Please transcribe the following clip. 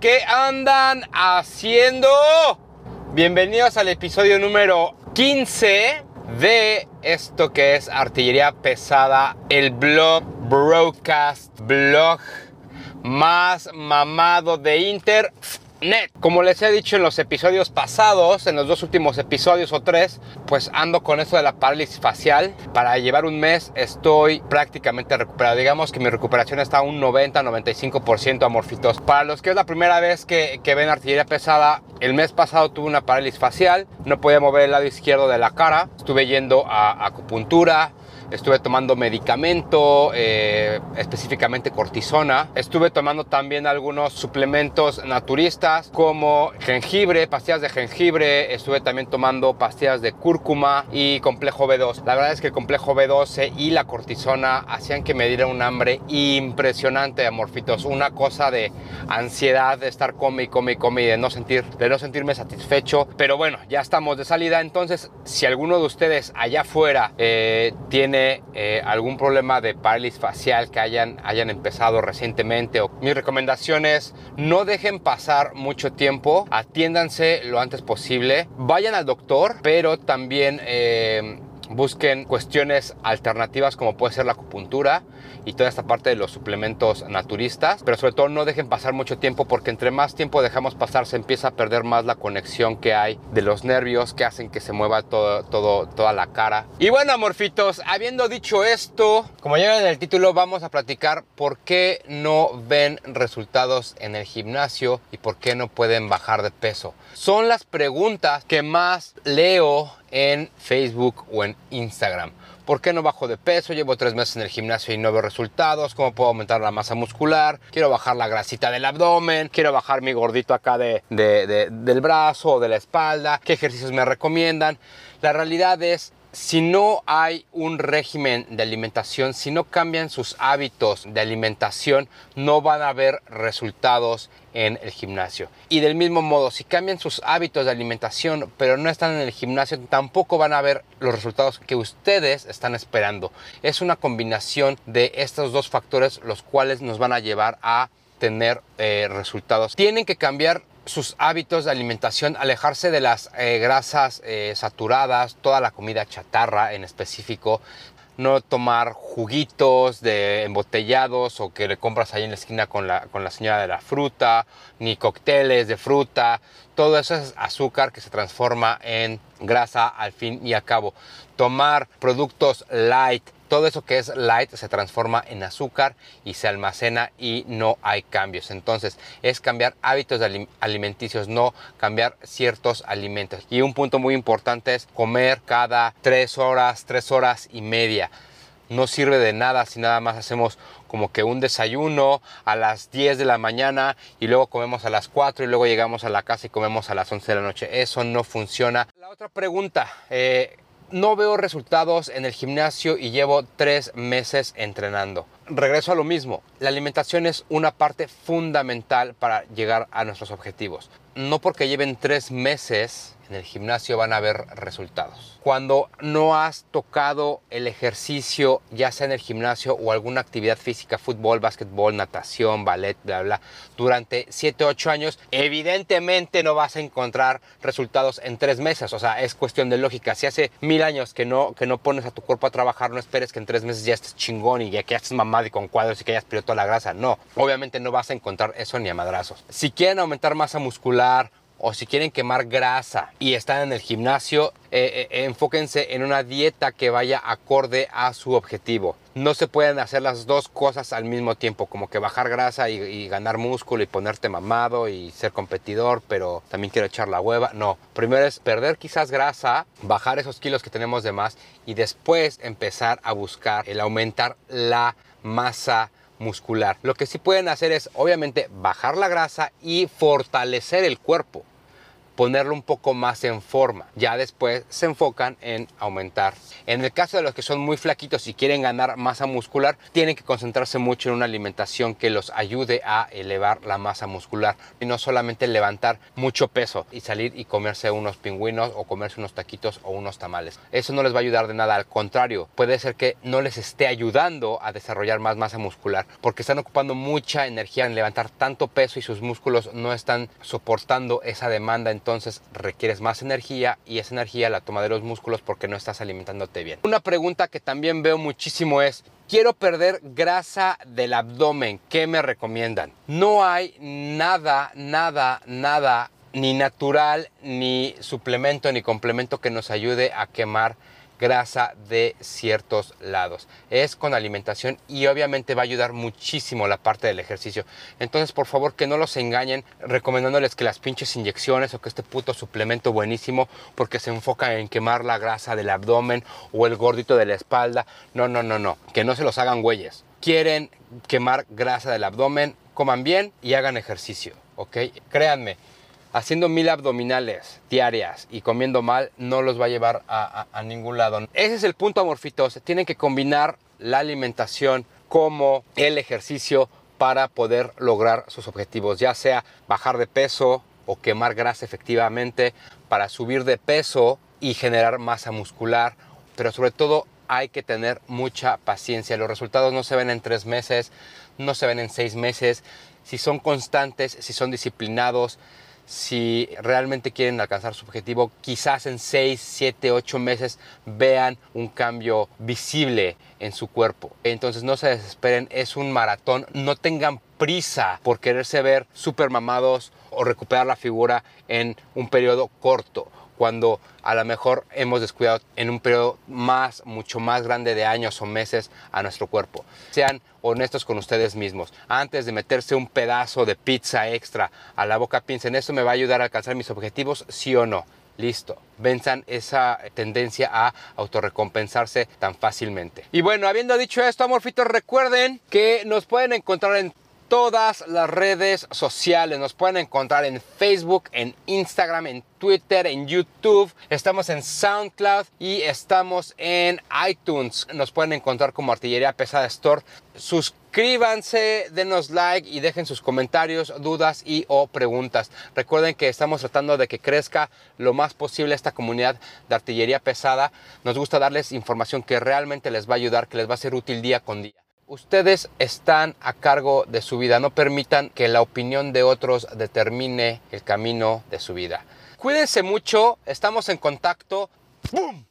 ¿Qué andan haciendo? Bienvenidos al episodio número 15 de esto que es Artillería Pesada, el blog, broadcast, blog más mamado de Inter como les he dicho en los episodios pasados, en los dos últimos episodios o tres, pues ando con eso de la parálisis facial. Para llevar un mes estoy prácticamente recuperado. Digamos que mi recuperación está a un 90-95% amorfitos. Para los que es la primera vez que, ven artillería pesada, el mes pasado tuve una parálisis facial. No podía mover el lado izquierdo de la cara. Estuve yendo a acupuntura estuve tomando medicamento, eh, específicamente cortisona. Estuve tomando también algunos suplementos naturistas como jengibre, pastillas de jengibre. Estuve también tomando pastillas de cúrcuma y complejo B2. La verdad es que el complejo B12 y la cortisona hacían que me diera un hambre impresionante, amorfitos. Una cosa de ansiedad, de estar come y come y come y de no, sentir, de no sentirme satisfecho. Pero bueno, ya estamos de salida. Entonces, si alguno de ustedes allá afuera eh, tiene eh, algún problema de parálisis facial que hayan, hayan empezado recientemente, o, mi recomendación es no dejen pasar mucho tiempo, atiéndanse lo antes posible, vayan al doctor, pero también... Eh, busquen cuestiones alternativas como puede ser la acupuntura y toda esta parte de los suplementos naturistas, pero sobre todo no dejen pasar mucho tiempo porque entre más tiempo dejamos pasar se empieza a perder más la conexión que hay de los nervios que hacen que se mueva todo, todo, toda la cara. Y bueno, amorfitos, habiendo dicho esto, como ya en el título, vamos a platicar por qué no ven resultados en el gimnasio y por qué no pueden bajar de peso. Son las preguntas que más leo en Facebook o en Instagram. ¿Por qué no bajo de peso? Llevo tres meses en el gimnasio y no veo resultados. ¿Cómo puedo aumentar la masa muscular? Quiero bajar la grasita del abdomen. Quiero bajar mi gordito acá de, del brazo o de la espalda. ¿Qué ejercicios me recomiendan? La realidad es si no hay un régimen de alimentación, si no cambian sus hábitos de alimentación, no van a haber resultados en el gimnasio. Y del mismo modo, si cambian sus hábitos de alimentación, pero no están en el gimnasio, tampoco van a ver los resultados que ustedes están esperando. Es una combinación de estos dos factores los cuales nos van a llevar a tener eh, resultados. Tienen que cambiar sus hábitos de alimentación, alejarse de las eh, grasas eh, saturadas, toda la comida chatarra en específico, no tomar juguitos de embotellados o que le compras ahí en la esquina con la, con la señora de la fruta, ni cócteles de fruta. Todo eso es azúcar que se transforma en grasa al fin y al cabo. Tomar productos light, todo eso que es light se transforma en azúcar y se almacena y no hay cambios. Entonces es cambiar hábitos alimenticios, no cambiar ciertos alimentos. Y un punto muy importante es comer cada tres horas, tres horas y media. No sirve de nada si nada más hacemos como que un desayuno a las 10 de la mañana y luego comemos a las 4 y luego llegamos a la casa y comemos a las 11 de la noche. Eso no funciona. La otra pregunta, eh, no veo resultados en el gimnasio y llevo tres meses entrenando. Regreso a lo mismo, la alimentación es una parte fundamental para llegar a nuestros objetivos. No porque lleven tres meses en el gimnasio van a ver resultados. Cuando no has tocado el ejercicio, ya sea en el gimnasio o alguna actividad física, fútbol, básquetbol, natación, ballet, bla, bla, durante 7, 8 años, evidentemente no vas a encontrar resultados en tres meses. O sea, es cuestión de lógica. Si hace mil años que no, que no pones a tu cuerpo a trabajar, no esperes que en tres meses ya estés chingón y ya que ya estés mamado y con cuadros y que hayas perdido toda la grasa. No, obviamente no vas a encontrar eso ni a madrazos. Si quieren aumentar masa muscular, o si quieren quemar grasa y están en el gimnasio, eh, eh, enfóquense en una dieta que vaya acorde a su objetivo. No se pueden hacer las dos cosas al mismo tiempo, como que bajar grasa y, ganar músculo y ponerte mamado y ser competidor, pero también quiero echar la hueva. No, primero es perder quizás grasa, bajar esos kilos que tenemos de más y después empezar a buscar el aumentar la masa muscular. Lo que sí pueden hacer es obviamente bajar la grasa y fortalecer el cuerpo. Ponerlo un poco más en forma. Ya después se enfocan en aumentar. En el caso de los que son muy flaquitos y quieren ganar masa muscular, tienen que concentrarse mucho en una alimentación que los ayude a elevar la masa muscular y no solamente levantar mucho peso y salir y comerse unos pingüinos o comerse unos taquitos o unos tamales. Eso no les va a ayudar de nada, al contrario, puede ser que no les esté ayudando a desarrollar más masa muscular porque están ocupando mucha energía en levantar tanto peso y sus músculos no están soportando esa demanda entonces requieres más energía y esa energía la toma de los músculos porque no estás alimentándote bien. Una pregunta que también veo muchísimo es, quiero perder grasa del abdomen, ¿qué me recomiendan? No hay nada, nada, nada, ni natural, ni suplemento, ni complemento que nos ayude a quemar grasa de ciertos lados. Es con alimentación y obviamente va a ayudar muchísimo la parte del ejercicio. Entonces, por favor, que no los engañen recomendándoles que las pinches inyecciones o que este puto suplemento buenísimo porque se enfoca en quemar la grasa del abdomen o el gordito de la espalda. No, no, no, no. Que no se los hagan güeyes. Quieren quemar grasa del abdomen, coman bien y hagan ejercicio, ¿ok? Créanme, haciendo mil abdominales diarias y comiendo mal no los va a llevar a, ningún lado. Ese es el punto, amorfitos. Tienen que combinar la alimentación como el ejercicio para poder lograr sus objetivos, ya sea bajar de peso o quemar grasa efectivamente, para subir de peso y generar masa muscular, pero sobre todo hay que tener mucha paciencia. Los resultados no se ven en tres meses, no se ven en seis meses. Si son constantes, si son disciplinados, si realmente quieren alcanzar su objetivo, quizás en 6, 7, 8 meses vean un cambio visible en su cuerpo. Entonces no se desesperen, es un maratón, no tengan prisa por quererse ver super mamados o recuperar la figura en un periodo corto cuando a lo mejor hemos descuidado en un periodo más, mucho más grande de años o meses a nuestro cuerpo. Sean honestos con ustedes mismos. Antes de meterse un pedazo de pizza extra a la boca, piensen, ¿esto me va a ayudar a alcanzar mis objetivos? Sí o no. Listo, venzan esa tendencia a autorrecompensarse tan fácilmente. Y bueno, habiendo dicho esto, amorfitos, recuerden que nos pueden encontrar en todas las redes sociales. Nos pueden encontrar en Facebook, en Instagram, en Twitter, en YouTube. Estamos en SoundCloud y estamos en iTunes. Nos pueden encontrar como Artillería Pesada Store. Suscríbanse, denos like y dejen sus comentarios, dudas y o preguntas. Recuerden que estamos tratando de que crezca lo más posible esta comunidad de artillería pesada. Nos gusta darles información que realmente les va a ayudar, que les va a ser útil día con día. Ustedes están a cargo de su vida, no permitan que la opinión de otros determine el camino de su vida. Cuídense mucho, estamos en contacto. ¡Bum!